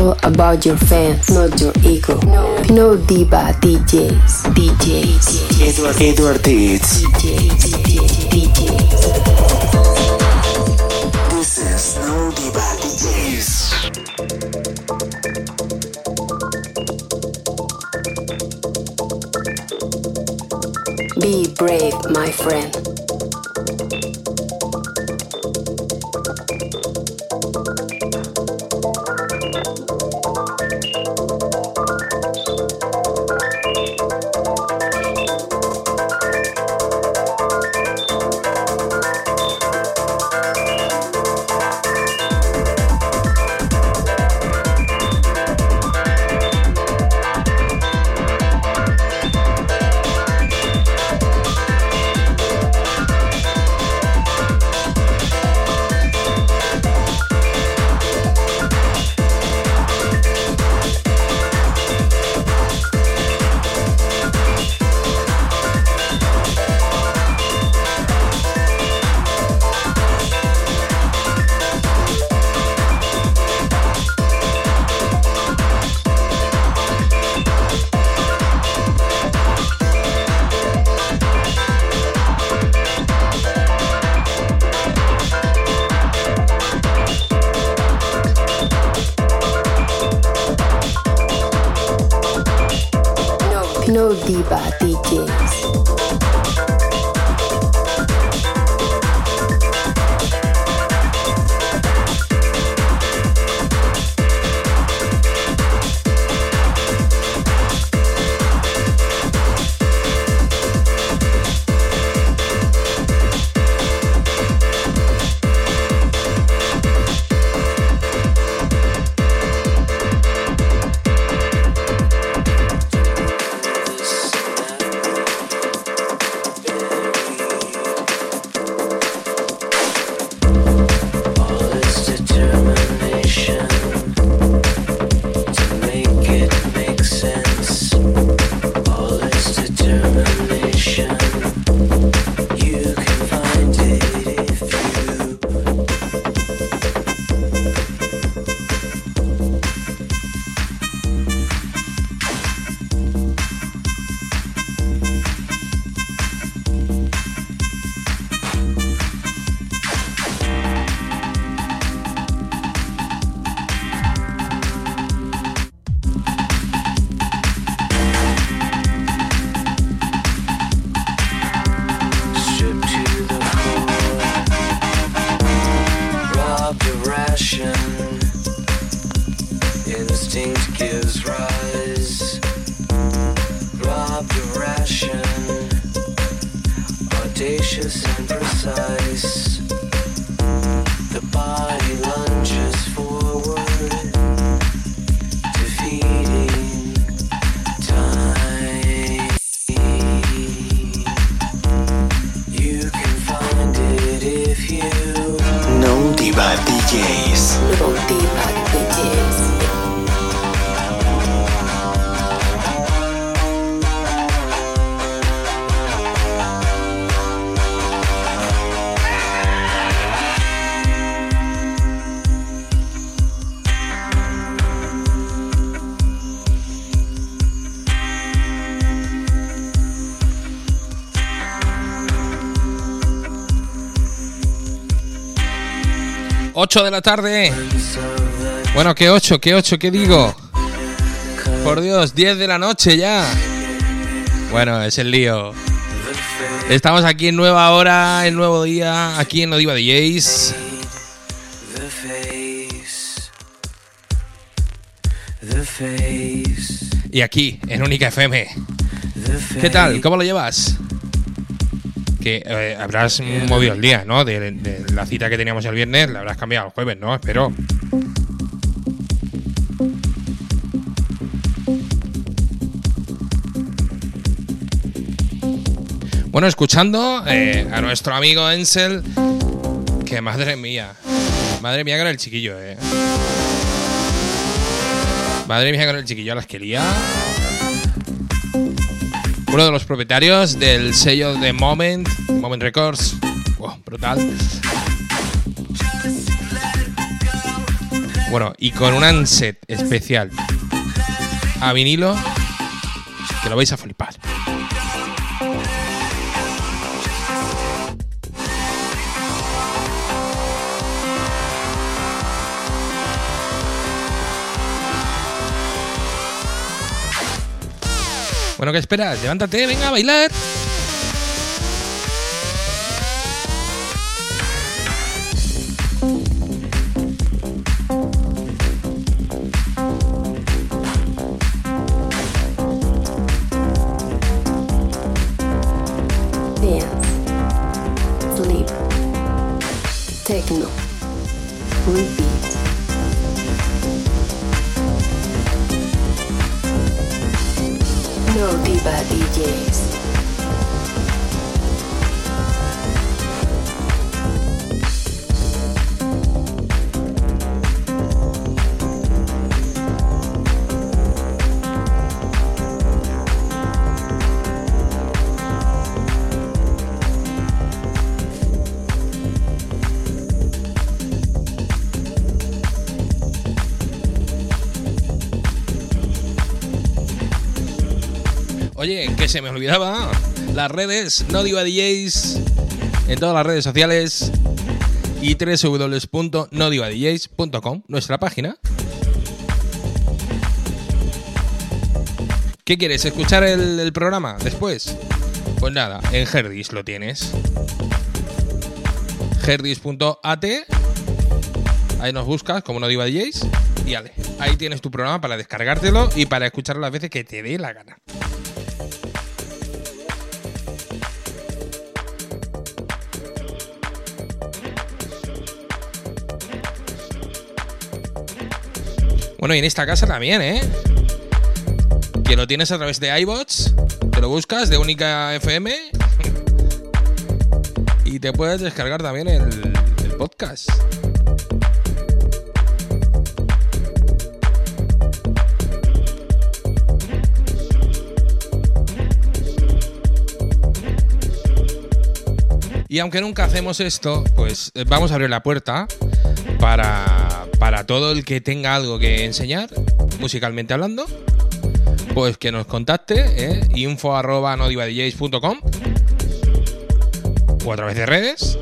careful about your fans, not your ego. No, no diva DJs, DJs. Edward, Edward DJs. 8 de la tarde. Bueno, ¿qué 8? ¿Qué 8? ¿Qué digo? Por Dios, 10 de la noche ya. Bueno, es el lío. Estamos aquí en nueva hora, el nuevo día, aquí en Odiva DJs. Y aquí, en Única FM. ¿Qué tal? ¿Cómo lo llevas? Que eh, habrás movido el día, ¿no? De, la cita que teníamos el viernes, la habrás cambiado al jueves, ¿no? Espero. Bueno, escuchando eh, a nuestro amigo Ensel, que madre mía, madre mía con el chiquillo, eh. Madre mía con el chiquillo a las que lía. Uno de los propietarios del sello de Moment, Moment Records. Wow, brutal. Bueno, y con un anset especial a vinilo que lo vais a flipar. Bueno, ¿qué esperas? Levántate, venga a bailar. Se me olvidaba. Las redes, no diva DJs, en todas las redes sociales y www.nodivadjs.com, nuestra página. ¿Qué quieres? ¿Escuchar el, programa después? Pues nada, en Herdis lo tienes. Herdis.at Ahí nos buscas como no diva DJs y ale, ahí tienes tu programa para descargártelo y para escucharlo las veces que te dé la gana. Bueno, y en esta casa también, ¿eh? Que lo tienes a través de iBots, te lo buscas de Única FM y te puedes descargar también el, el podcast. Y aunque nunca hacemos esto, pues eh, vamos a abrir la puerta para, para todo el que tenga algo que enseñar, musicalmente hablando, pues que nos contacte, ¿eh? info arroba nodivadjs.com o a través de redes.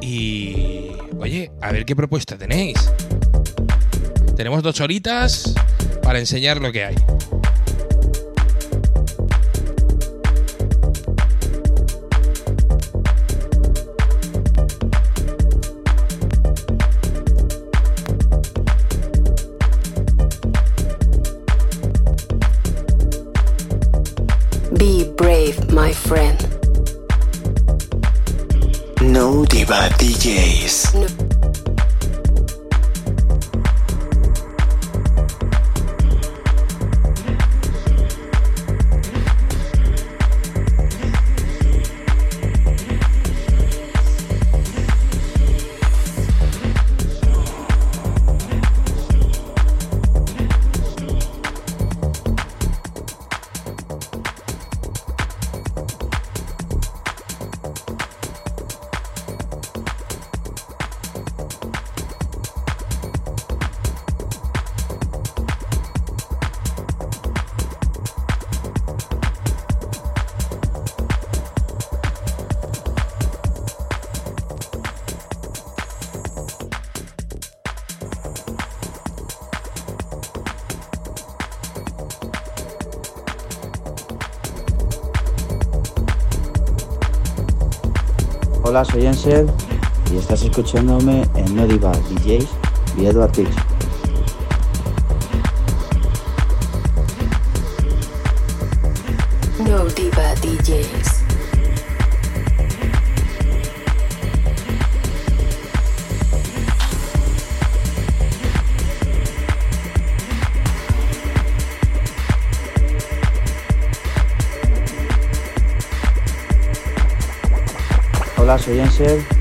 Y oye, a ver qué propuesta tenéis. Tenemos dos horitas para enseñar lo que hay. My friend. No Diva DJs. No. Hola, soy Ansel y estás escuchándome en No DJs y Edward Tix. Hola,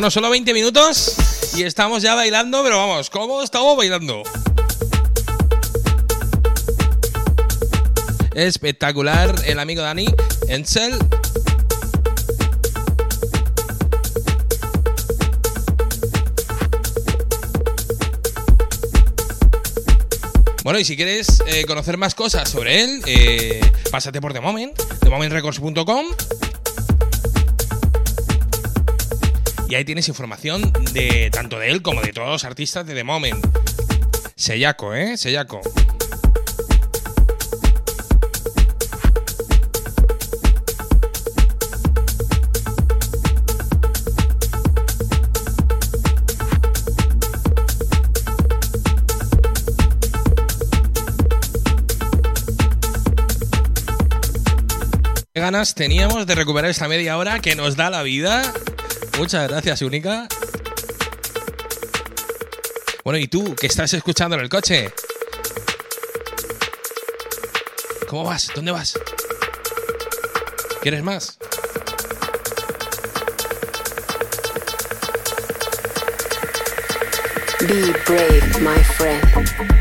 Bueno, solo 20 minutos y estamos ya bailando, pero vamos, ¿cómo estamos bailando? Espectacular el amigo Dani, Encel. Bueno, y si quieres eh, conocer más cosas sobre él, eh, pásate por The Moment, themomentrecords.com. Y ahí tienes información de tanto de él como de todos los artistas de The Moment. Sellaco, ¿eh? Sellaco. ¿Qué ganas teníamos de recuperar esta media hora que nos da la vida? Muchas gracias, Única. Bueno, ¿y tú que estás escuchando en el coche? ¿Cómo vas? ¿Dónde vas? ¿Quieres más? Be brave, my friend.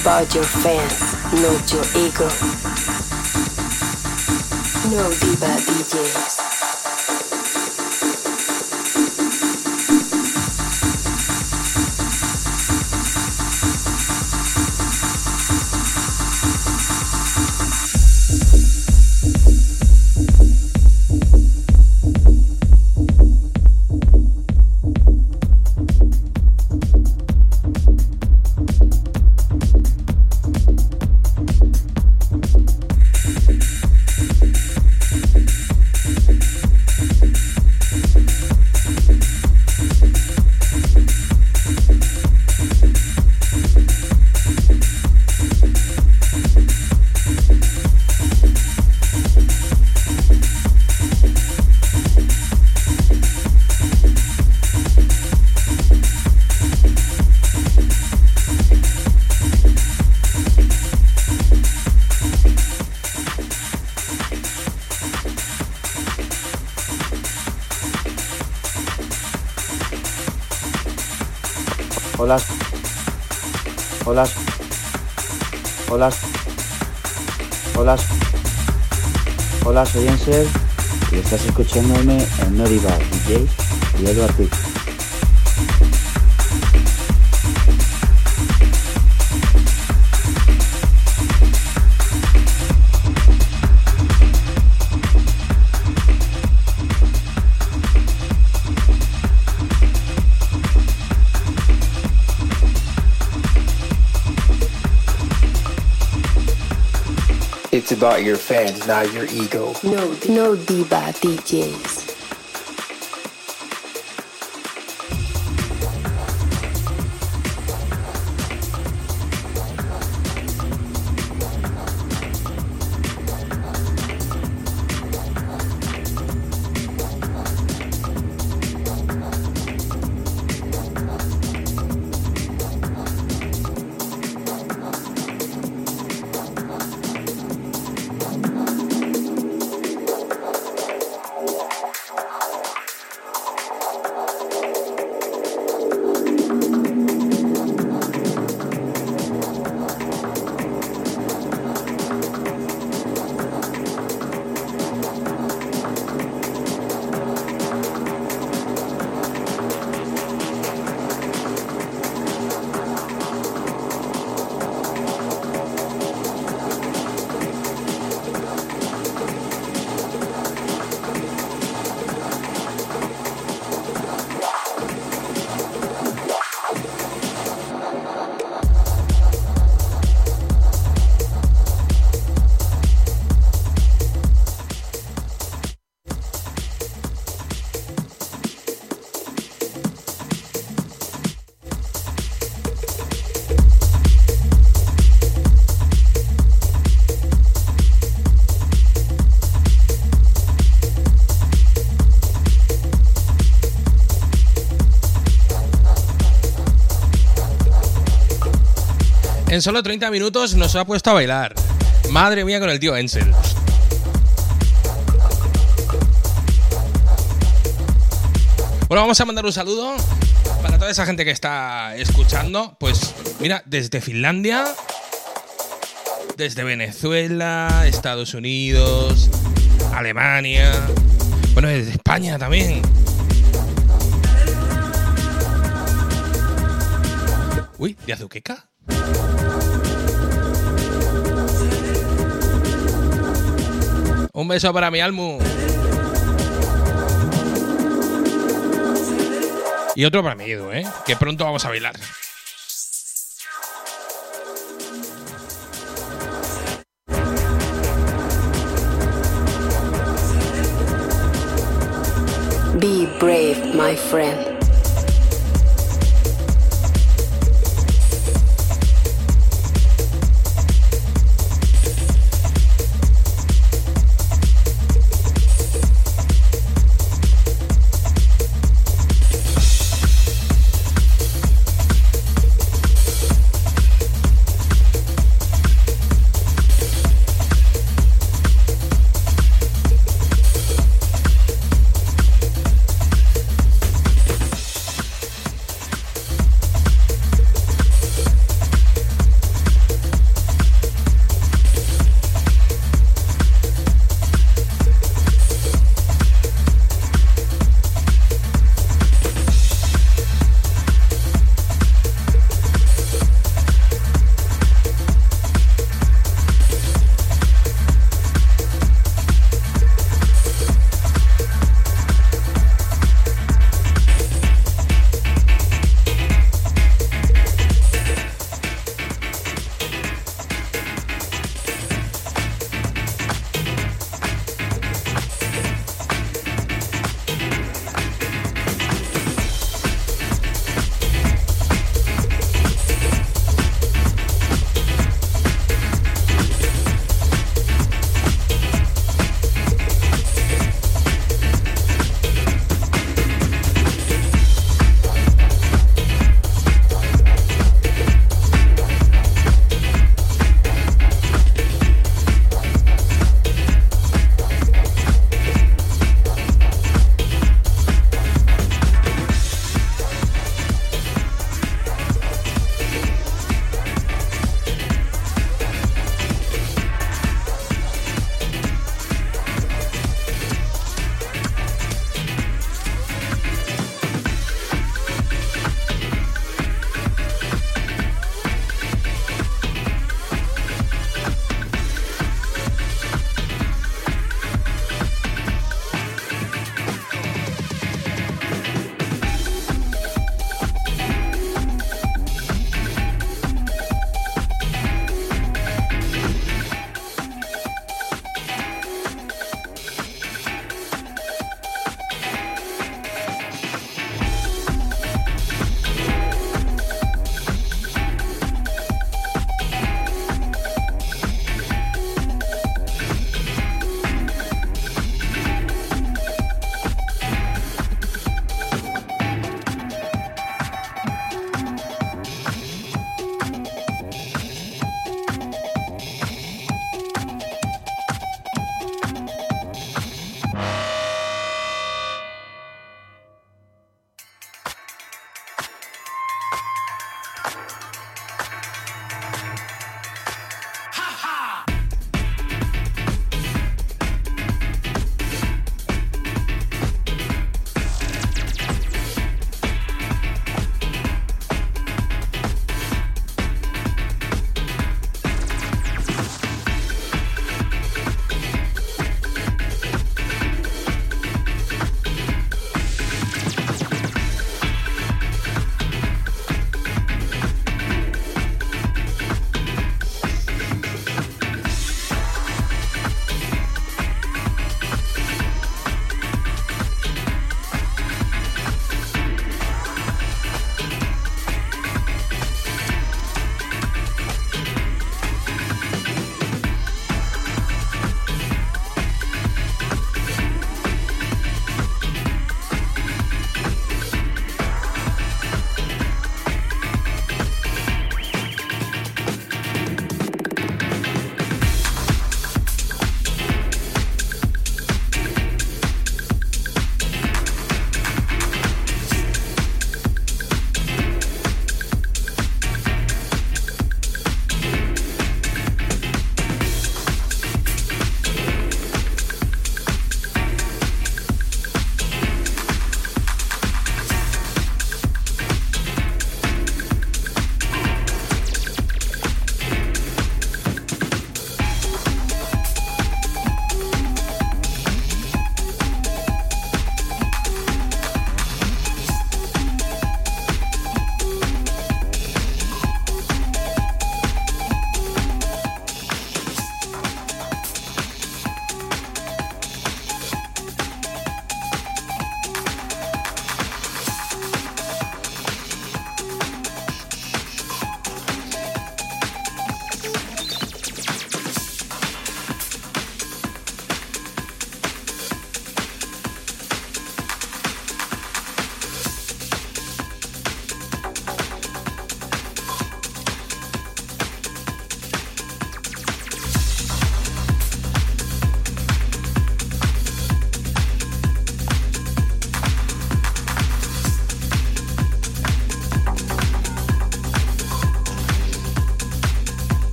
About your fans, not your ego. No diva DJs. Hola. Hola. Hola. Hola, soy Ansel y estás escuchándome en Noriva DJ y Eduard about your fans, not your ego. No, no diva DJs. En solo 30 minutos nos ha puesto a bailar. Madre mía con el tío Ensel. Bueno, vamos a mandar un saludo para toda esa gente que está escuchando. Pues mira, desde Finlandia, desde Venezuela, Estados Unidos, Alemania, bueno, desde España también. Beso para mi Almu. Y otro para mi Edu, ¿eh? Que pronto vamos a bailar. Be brave, my friend.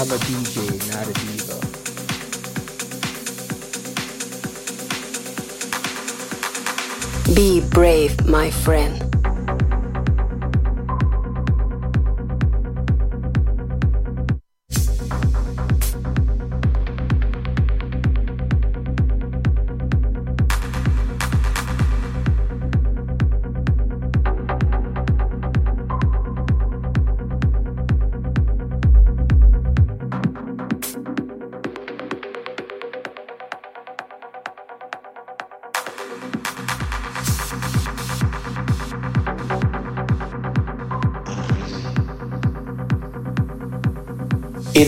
I'm a DJ, not a diva. Be brave, my friend.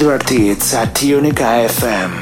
Edward Eats at Unica FM.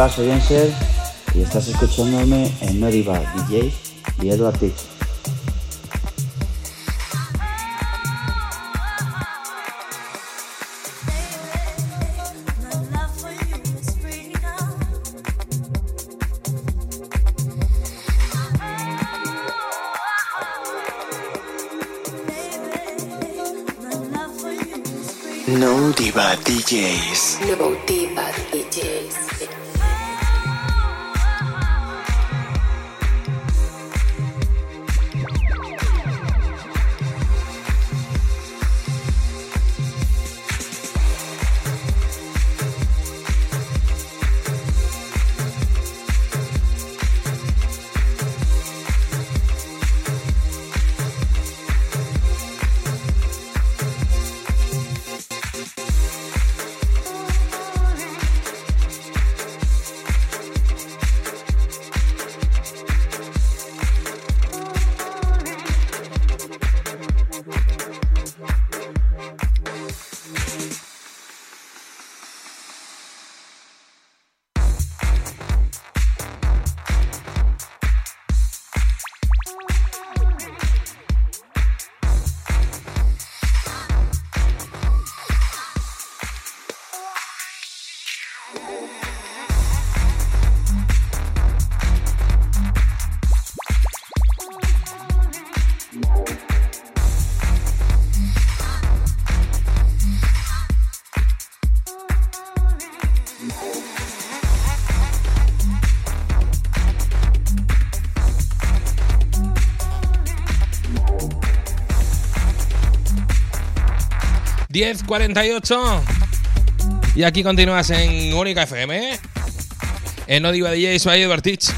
Hola, soy y estás escuchándome en No Diva DJs y Edward Diva DJs. No Diva DJs. ...10.48... Y aquí continúas en Única FM... En No Diva DJ, soy Teach.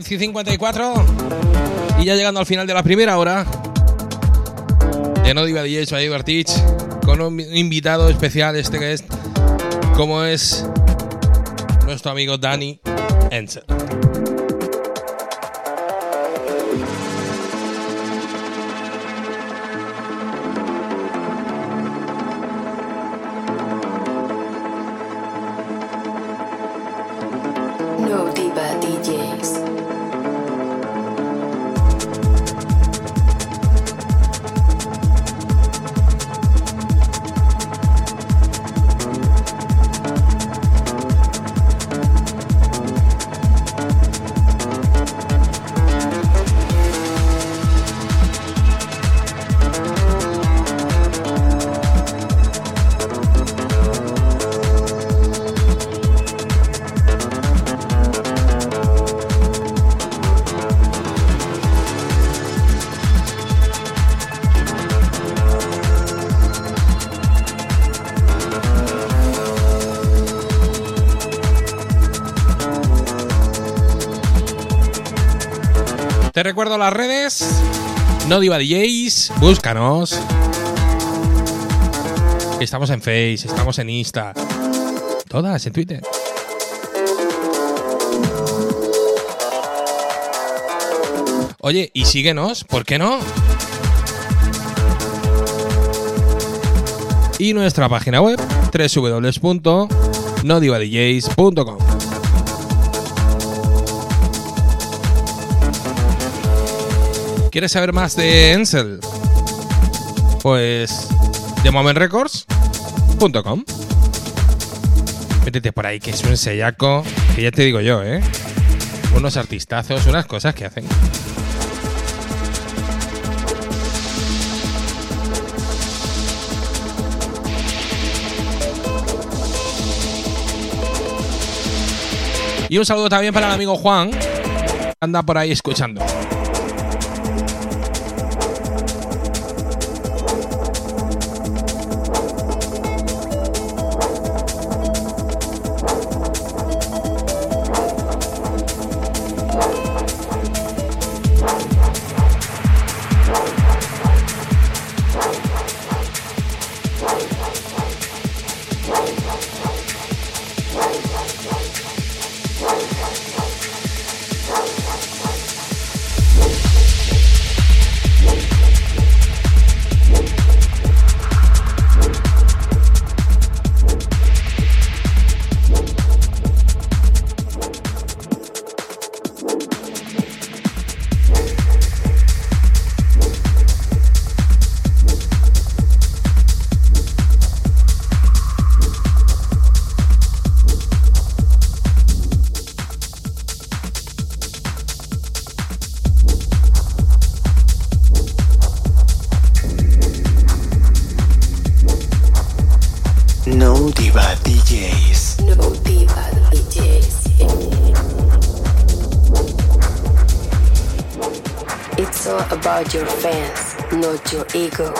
10 y 54. Y ya llegando al final de la primera hora. De No Diva DJ, soy Teach. Con un invitado especial, este que es. Como es. Nuestro amigo Danny Ensel. Te recuerdo las redes. No Diva DJs, búscanos. Estamos en Face, estamos en Insta. Todas en Twitter. Oye, y síguenos, ¿por qué no? Y nuestra página web www.nodivadjs.com. ¿Quieres saber más de Ensel? Pues de momentrecords.com. Métete por ahí, que es un sellaco, que ya te digo yo, ¿eh? Unos artistazos, unas cosas que hacen. Y un saludo también para el amigo Juan, anda por ahí escuchando. Your ego.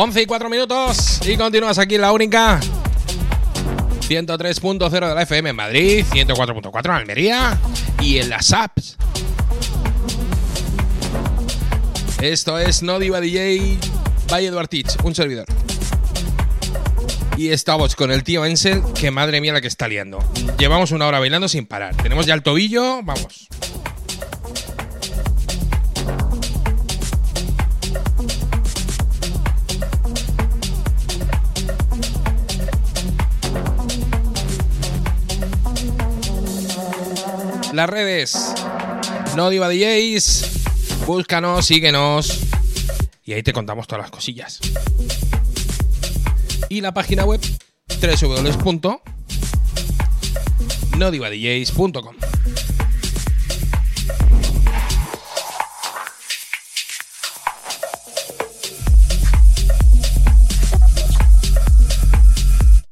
11 y 4 minutos y continúas aquí en la única 103.0 de la FM en Madrid, 104.4 en Almería y en las apps. Esto es No Diva DJ by Eduard un servidor. Y estamos con el tío Ensel, que madre mía la que está liando. Llevamos una hora bailando sin parar. Tenemos ya el tobillo, vamos. Las redes. No Diva DJs. Búscanos, síguenos. Y ahí te contamos todas las cosillas. Y la página web www.nodivadjs.com.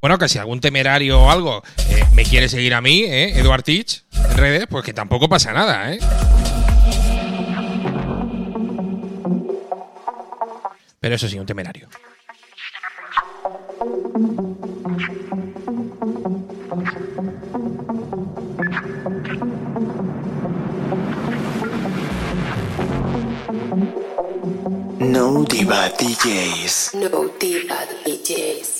Bueno, que si algún temerario o algo eh, me quiere seguir a mí, eh, Eduard Teach, en redes, pues que tampoco pasa nada, ¿eh? Pero eso sí, un temerario. No Diva DJs. No Diva DJs.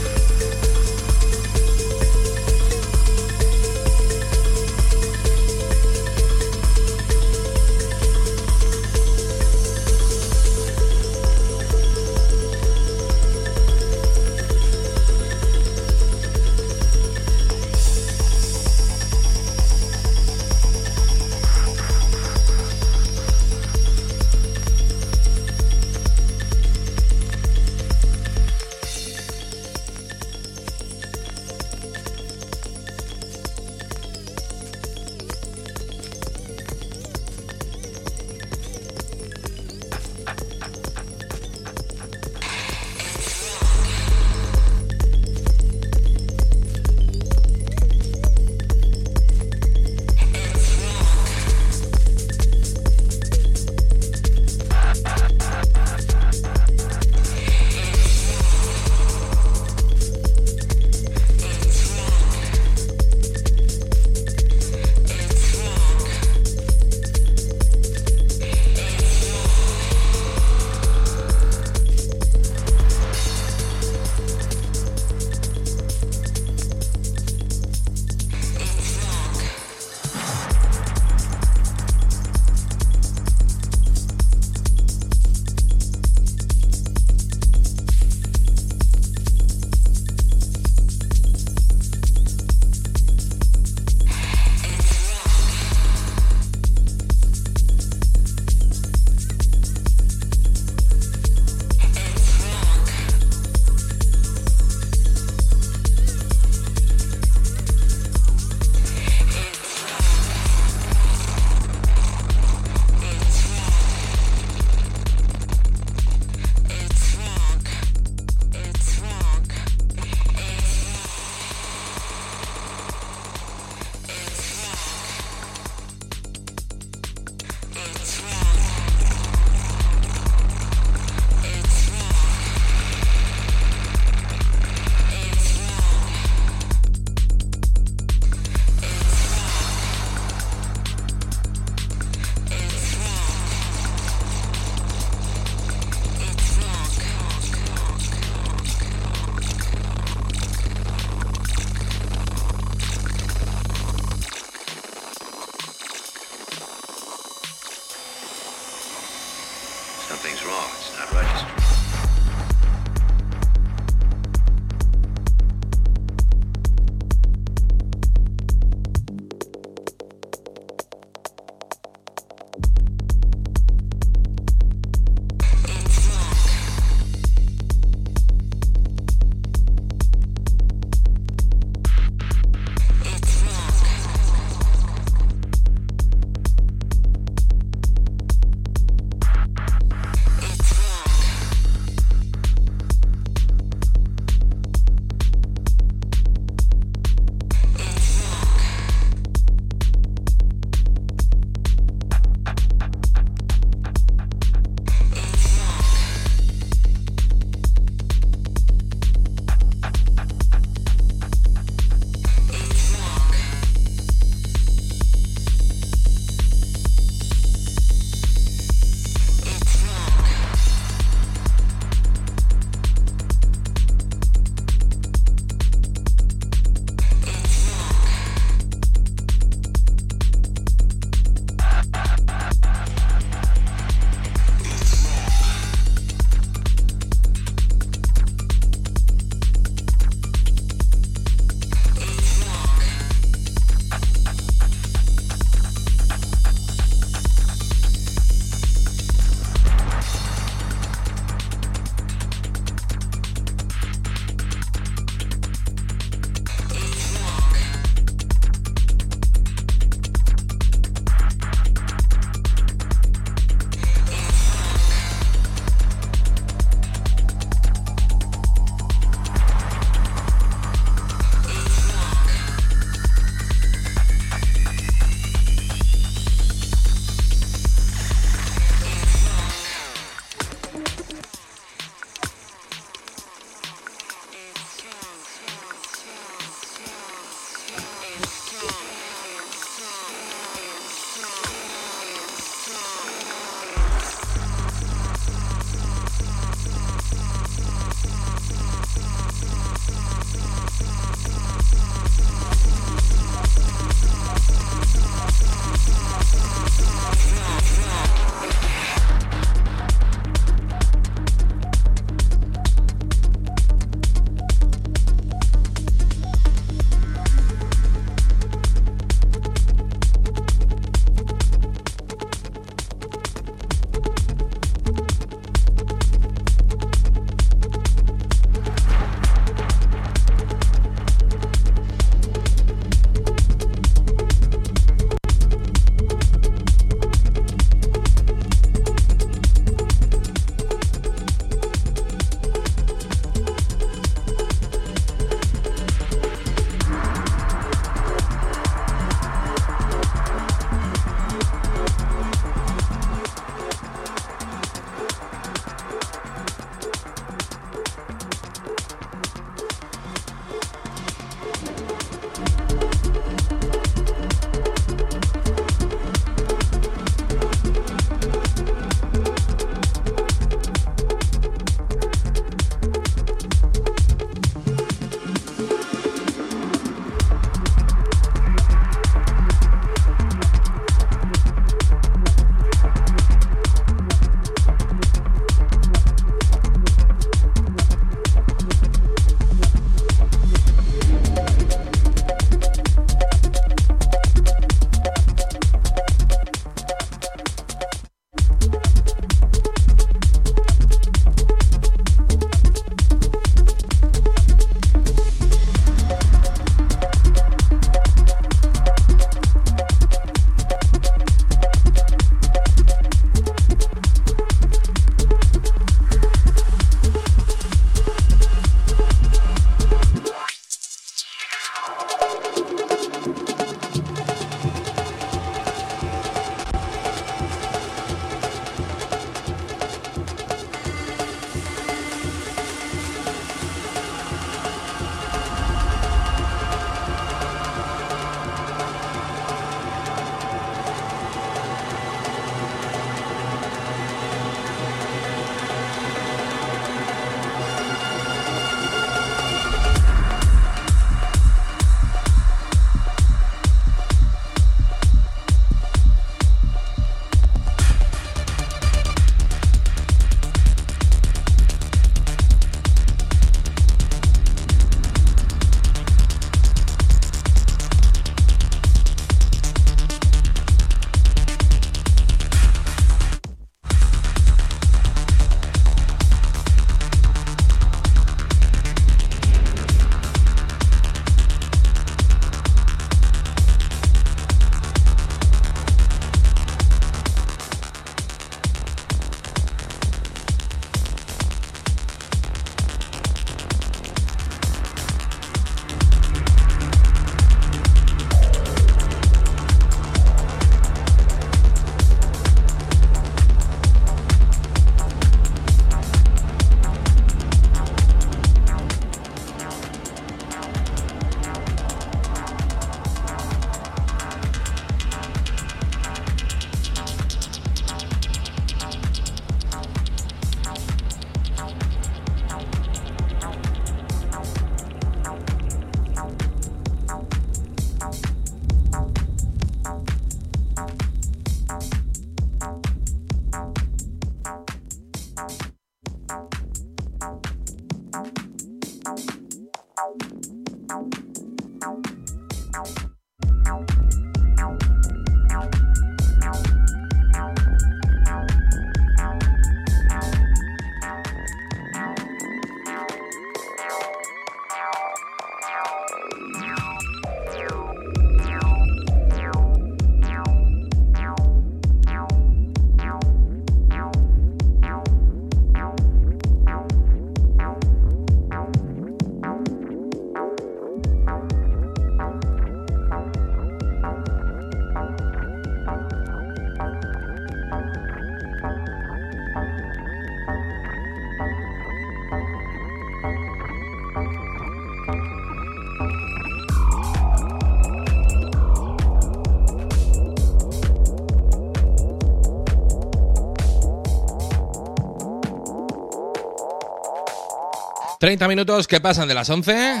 30 minutos que pasan de las 11.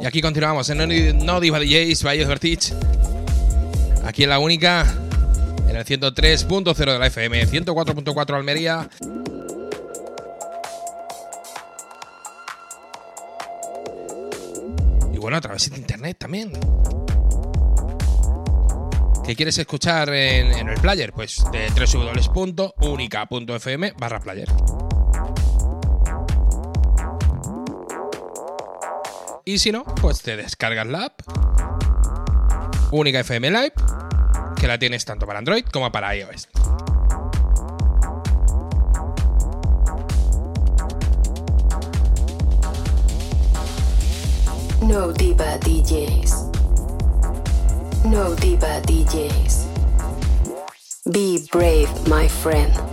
Y aquí continuamos en No- Diva DJs by Ortiz. Aquí en la única, en el 103.0 de la FM, 104.4 Almería. Y bueno, a través de internet también. ¿Qué quieres escuchar en, en el player? Pues de www.unica.fm barra player. Y si no, pues te descargas la app Única FM Live, que la tienes tanto para Android como para iOS. No Diva DJs. No Diva DJs. Be brave, my friend.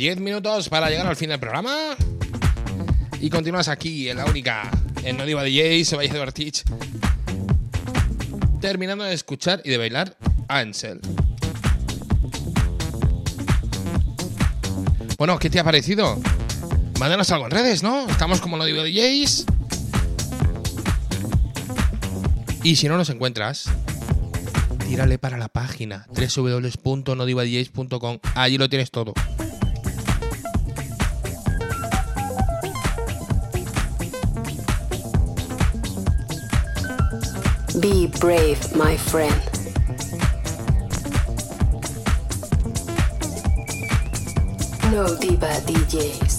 10 minutos para llegar al fin del programa. Y continúas aquí en la única, en No Diva DJ, soy de Ortiz. Terminando de escuchar y de bailar Ansel. Bueno, ¿qué te ha parecido? Mándanos algo en redes, ¿no? Estamos como No Diva DJs. Y si no nos encuentras, tírale para la página www.nodivadjs.com. Allí lo tienes todo. Brave, my friend. No Diva DJs.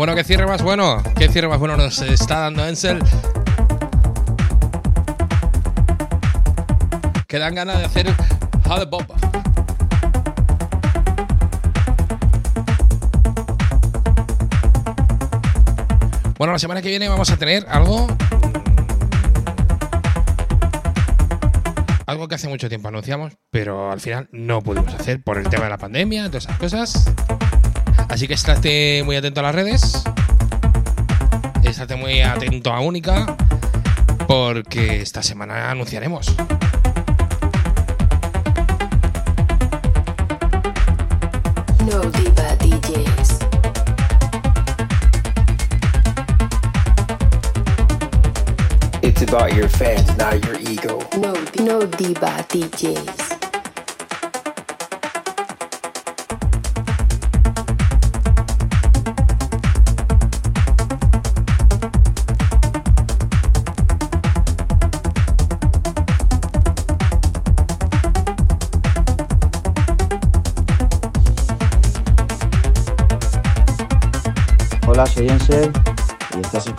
Bueno, ¿qué cierre más bueno? ¿Qué cierre más bueno nos está dando Ansel? Que dan ganas de hacer How Bob. Bueno, la semana que viene vamos a tener algo. Algo que hace mucho tiempo anunciamos, pero al final no pudimos hacer por el tema de la pandemia, todas esas cosas. Así que estate muy atento a las redes. Estate muy atento a Única. Porque esta semana anunciaremos. No Diva DJs. It's about your fans, not your ego. No, no Diva DJs.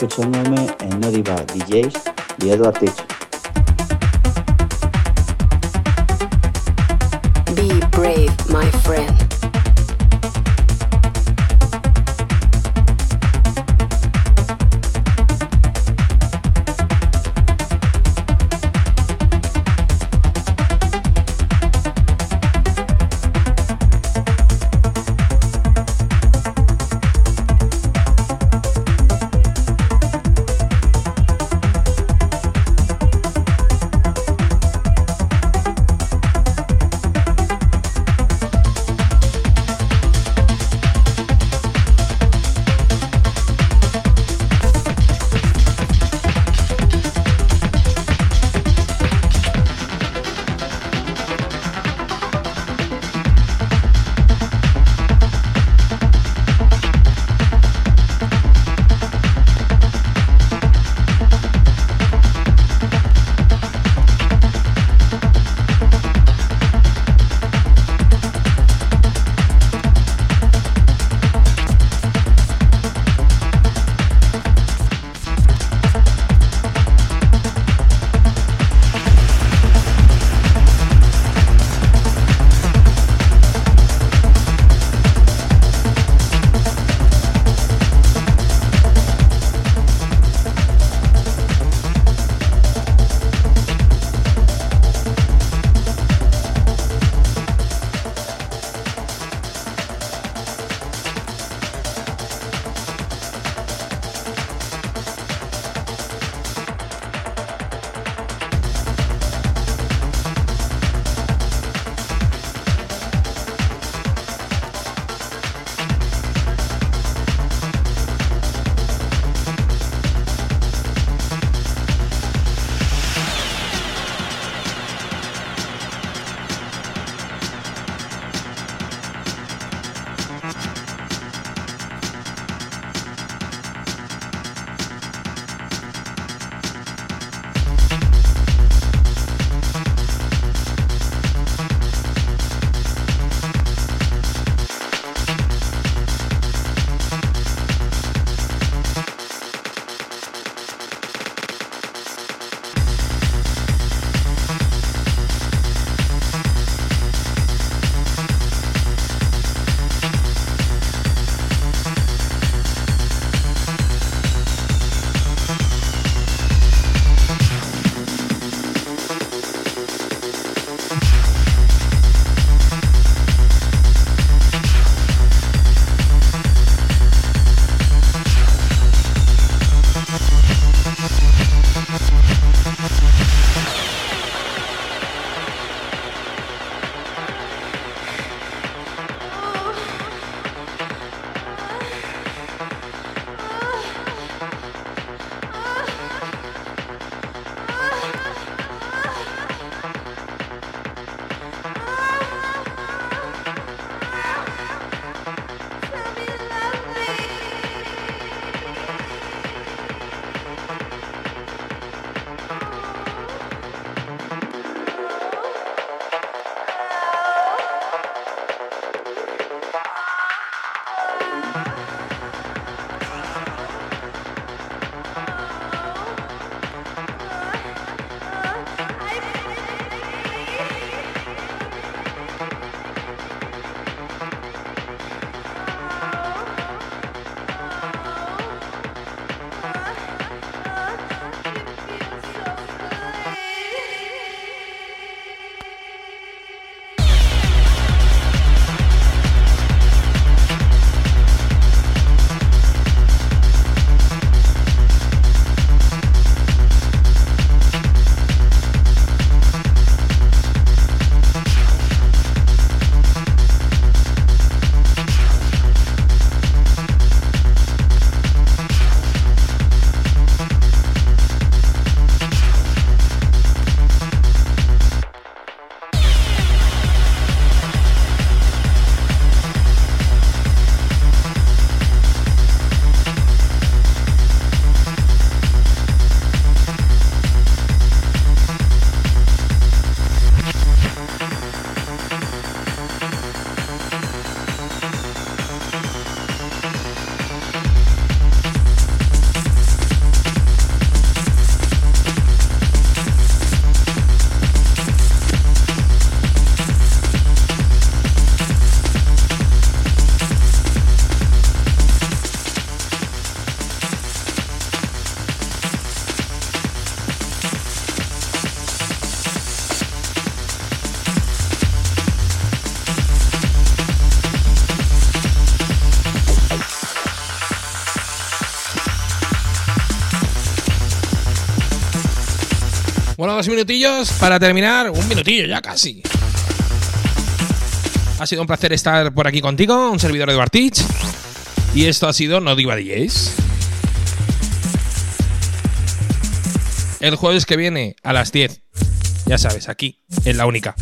Escuchándome en No DJs y Edward Teach. Bueno, dos minutillos para terminar. Un minutillo ya casi. Ha sido un placer estar por aquí contigo, un servidor de Bartich. Y esto ha sido No Diva DJs. El jueves que viene a las 10, ya sabes, aquí, en la única.